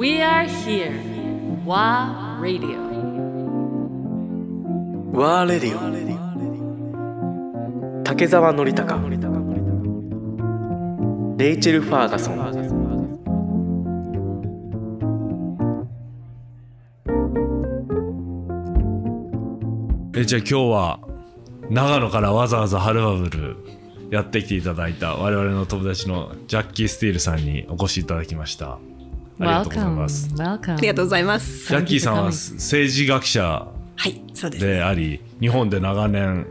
We are here. WA Radio. ワーレディオ竹澤典孝レイチェル・ファーガソンえじゃあ今日は長野からわざわざハルバブルやってきていただいた我々の友達のジャッキー・スティールさんにお越しいただきましたありがとうござい.ます。ありがとうございます。ジャッキーさんは政治学者であり日本で長年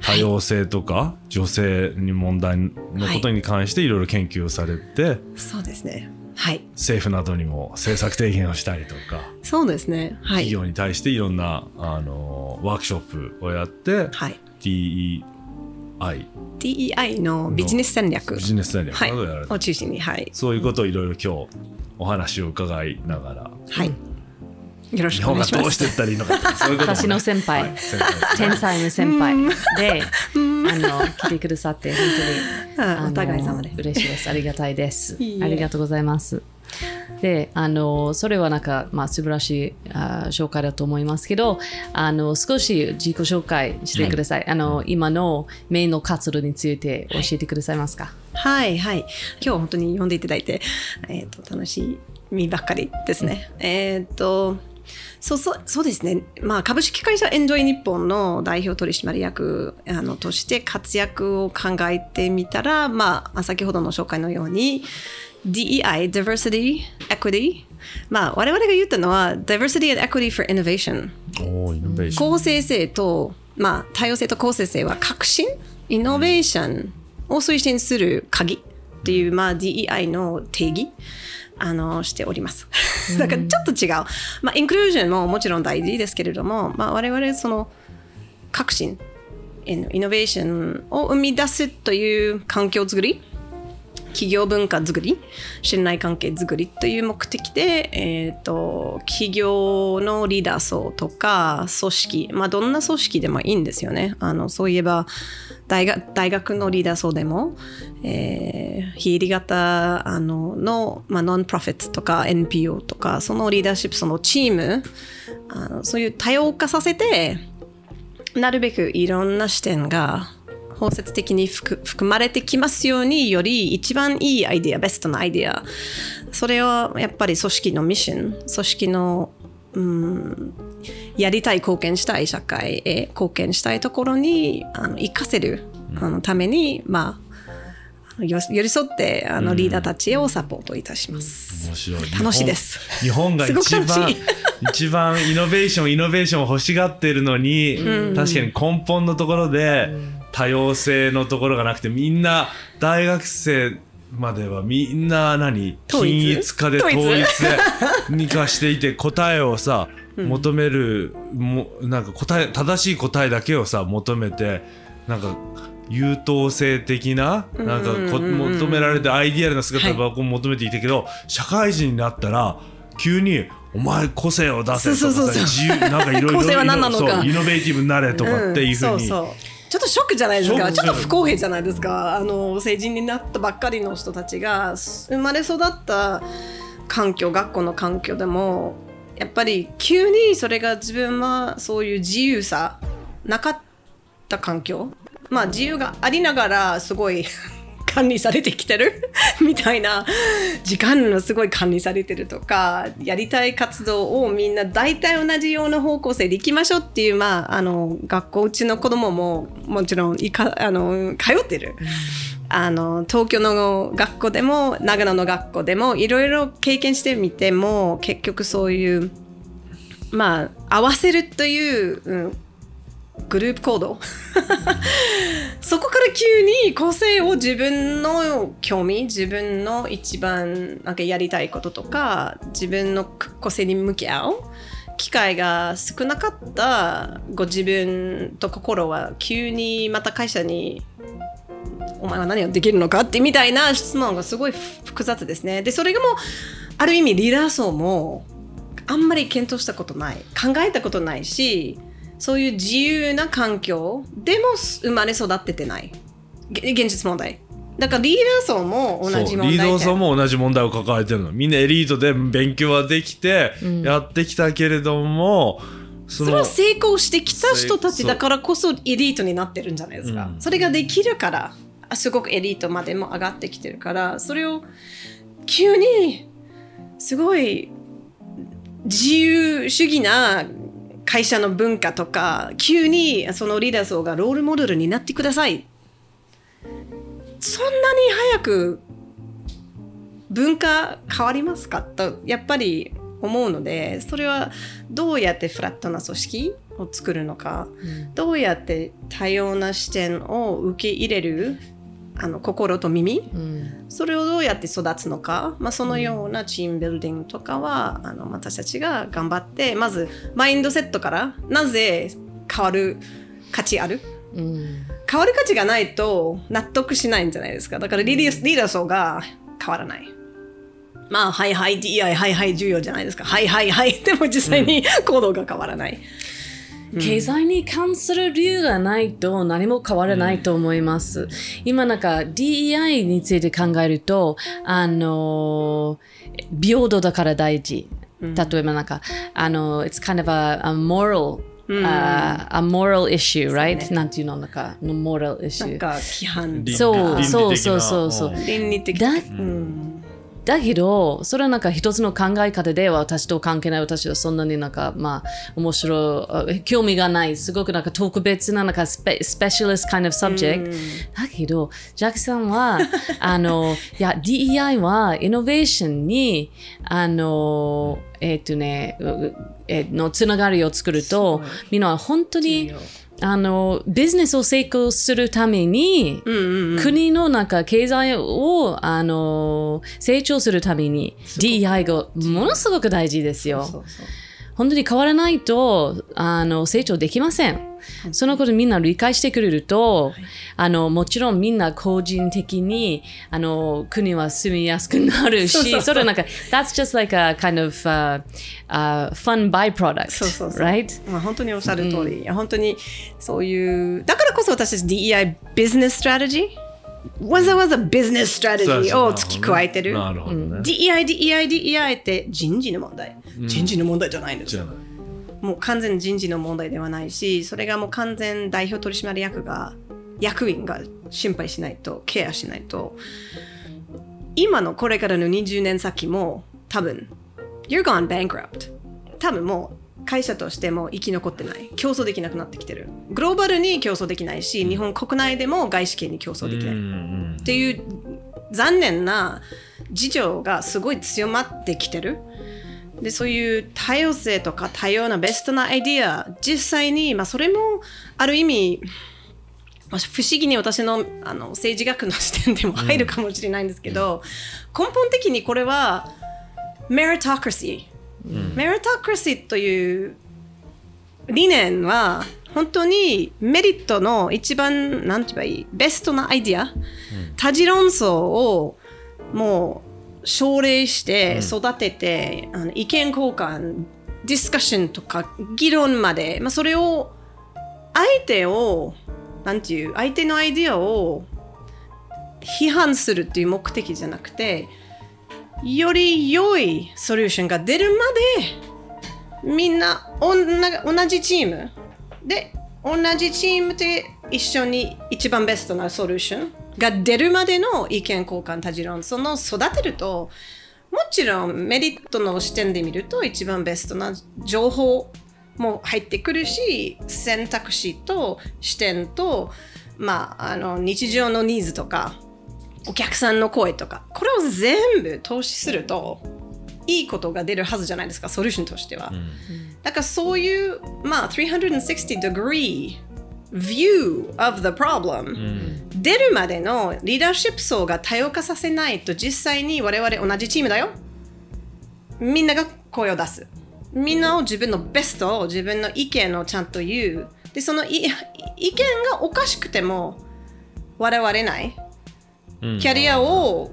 多様性とか女性に問題のことに関していろいろ研究をされて、そうですね。はい。政府などにも政策提言をしたりとか、そうですね。はい。企業に対していろんなあのワークショップをやって、はい。DEI DEI のビジネス戦略。ビジネス戦略はい。などをやられて、を中心に、はい。そういうことをいろいろ今日お話を伺いながらはい。よろし日くお願いします。本がどうしていったらいいのか そういうこともね私の先輩はい先輩天才の先輩で、あの来てくださって本当に お互い様で嬉しいです。ありがたいです。ありがとうございます。で、あのそれはなんかまあ素晴らしいあ紹介だと思いますけど、あの少し自己紹介してください。あの今のメインの活動について教えてくださいますか？はいはい。今日は本当に呼んでいただいて、えっ、と、楽しみばっかりですね。えっ、と、そうそうそうですね、まあ、株式会社エンジョイ日本の代表取締役あのとして活躍を考えてみたら、まあ、先ほどの紹介のように DEI、Diversity, Equity. まあ、我々が言ったのは Diversity and Equity for Innovation. 公正性と、まあ、多様性と公正性は革新イノベーションを推進する鍵っていう、まあ、DEI の定義あのしております。だからちょっと違う。まあ、インクルージョンももちろん大事ですけれども、まあ、我々その革新イノイノベーションを生み出すという環境づくり企業文化づくり信頼関係づくりという目的で、えー、と企業のリーダー層とか組織、まあ、どんな組織でもいいんですよね。あのそういえば大学大学のリーダー層でも、えー非営利型あのの、まあ、ノンプロフィットとか NPO とかそのリーダーシップそのチームあのそういう多様化させてなるべくいろんな視点が包摂的に含含まれてきますようにより一番いいアイデアベストなアイデア。それはやっぱり組織のミッション。組織のうんやりたい貢献したい社会へ貢献したいところにあの活かせるあのために、まあ、よ寄り添ってあのリーダーたちをサポートいたします。面白い。楽しいです。日本が一すごく番一番イノベーションイノベーションを欲しがってるのに、確かに根本のところで多様性のところがなくてみんな大学生まではみんな何均一化で統統一に化していて答えをさ 求める、もなんか答え正しい答えだけをさ求めてなんか優等生的ななんかこ求められてアイディアルな姿を求めていたけど、社会人になったら急に「お前個性を出せ」とかさ自由なんかいろいろイノベーティブになれとかっていうふうに、んそうそうちょっとショックじゃないですか。ちょっと不公平じゃないですか。あの成人になったばっかりの人たちが。生まれ育った環境学校の環境でもやっぱり急にそれが自分はそういう自由さなかった環境。まあ自由がありながらすごい管理されてきてる？みたいな。時間のすごい管理されてるとかやりたい活動をみんな大体同じような方向性で行きましょうっていう、まあ、あの学校うちの子供ももちろんいかあの通ってる。あの東京の学校でも長野の学校でもいろいろ経験してみても結局そういうまあ合わせるという、うんグループ行動。そこ 急に個性を自分の興味自分の一番なんかやりたいこととか自分の個性に向き合う機会が少なかったご自分と心は急にまた会社にお前は何をできるのかってみたいな質問がすごい複雑ですね。でそれがもうある意味リーダー層もあんまり検討したことない考えたことないしそういう自由な環境でも生まれ育っててない現実問題。だからリーダー層も同じそう問題点。リード層も同じ問題を抱えてるの。みんなエリートで勉強はできてやってきたけれども、そのそれは成功してきた人たちだからこそエリートになってるんじゃないですか。うん。それができるから、あすごくエリートまでも上がってきてるから、それを急にすごい自由主義な会社の文化とか、急にそのリーダー層がロールモデルになってください。そんなに早く文化変わりますか？とやっぱり思うのでそれはどうやってフラットな組織を作るのか、どうやって多様な視点を受け入れる？あの心と耳、うん。それをどうやって育つのか、まあ、そのようなチームビルディングとかは、あの私たちが頑張ってまずマインドセットからなぜ変わる価値ある？うん変わる価値がないと納得しないんじゃないですか。だからリーダーリーダー層が変わらない。まあ、はいはい DI、はいはい重要じゃないですか。はいはいはい。でも実際に行動が変わらない。経済に関する理由がないと何も変わらないと思います。今なんか DEI について考えると、あの、平等だから大事。例えばなんか、あの、it's kind of a, a moral、a, a moral issue, right? なんていうのなんか、の moral なん issue。か規範。倫そうそうそうそうそう。うん。倫理的。だうんだけど、それはなんか一つの考え方では私と関係ない私はそんなになんかまあ面白い、興味がない、すごくなんか特別ななんかスペスペシャリスト kind of subject、だけど、ジャックさんは、あの、いや、DEI はイノベーションに、あの、えっ、とね、うえーのつながりを作ると、みんなは本当に、あの、ビジネスを成功するために、国の中、経済を、あの、成長するために、DEI がものすごく大事ですよ。そうそう本当に変わらないと、あの、成長できません。そのことみんな理解してくれると、あの、もちろんみんな個人的に、あの、国は住みやすくなるし、それはなんか、that's just like a kind of、uh, uh, fun byproduct, そうそうそう。right? まあ、本当におっしゃる通り、いや本当にそういうだからこそ私たち DEI ビジネスストラテジーわざわざビジネスストラテジーを付き加えてるなるほどね。DEI、DEI、DEI って人事の問題。人事の問題じゃないんですよ。もう完全人事の問題ではないし、それがもう完全代表取締役が、役員が心配しないと、ケアしないと、今のこれからの20年先も多分、You're gone bankrupt. 多分もう会社としても生き残ってない。競争できなくなってきてる。グローバルに競争できないし、日本国内でも外資系に競争できない。うんっていう残念な事情がすごい強まってきてる。でそういう多様性とか多様なベストなアイディア実際に、まあ、それもある意味まあ不思議に私のあの政治学の視点でも入るかもしれないんですけど、根本的にこれはメリトクラシー、メリトクラシーという理念は本当にメリットの一番なんて言えばいい？ベストなアイディア、多次論争をもう奨励して育てて、あの意見交換ディスカッションとか議論まで、まあ、それを相手をなんていう相手のアイディアを批判するっていう目的じゃなくてより良いソリューションが出るまでみんなおんな同じチーム。で同じチームで一緒に一番ベストなソリューションが出るまでの意見交換多次論その育てるともちろんメリットの視点で見ると一番ベストな情報も入ってくるし選択肢と視点と、まあ、あの日常のニーズとかお客さんの声とか。これを全部投資するといいことが出るはずじゃないですかソリューションとしては、だからそういう、まあ、360 degree view of the problem、出るまでのリーダーシップ層が多様化させないと実際に我々同じチームだよ。みんなが声を出す。みんなを自分のベストを自分の意見をちゃんと言う。でそのい意見がおかしくても笑われない。うんキャリアを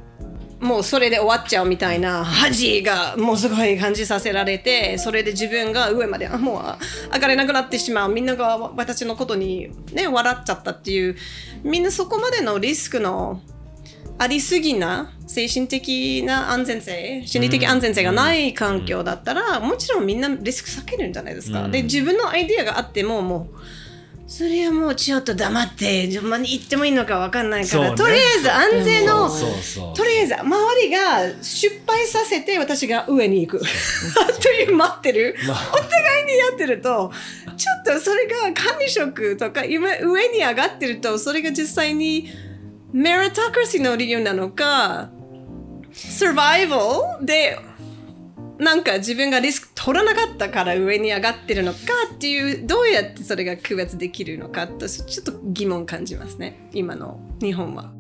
もうそれで終わっちゃうみたいな恥がもうすごい感じさせられてそれで自分が上まであもう上がれなくなってしまう。みんなが私のことにね笑っちゃったっていうみんなそこまでのリスクのありすぎな精神的な安全性心理的安全性がない環境だったら、もちろんみんなリスク避けるんじゃないですか、うん。で自分のアイディアがあってももうそれはもうちょっと黙って順番に言ってもいいのか分かんないから、ね。とりあえず安全のとりあえず周りが失敗させて私が上に行く。という待ってる、まお互いにやってるとちょっとそれが管理職とか今上に上がってるとそれが実際にメリトクラシーの理由なのかサバイバルでなんか自分がリスク取らなかったから上に上がってるのかっていうどうやってそれが区別できるのかとちょっと疑問感じますね今の日本は。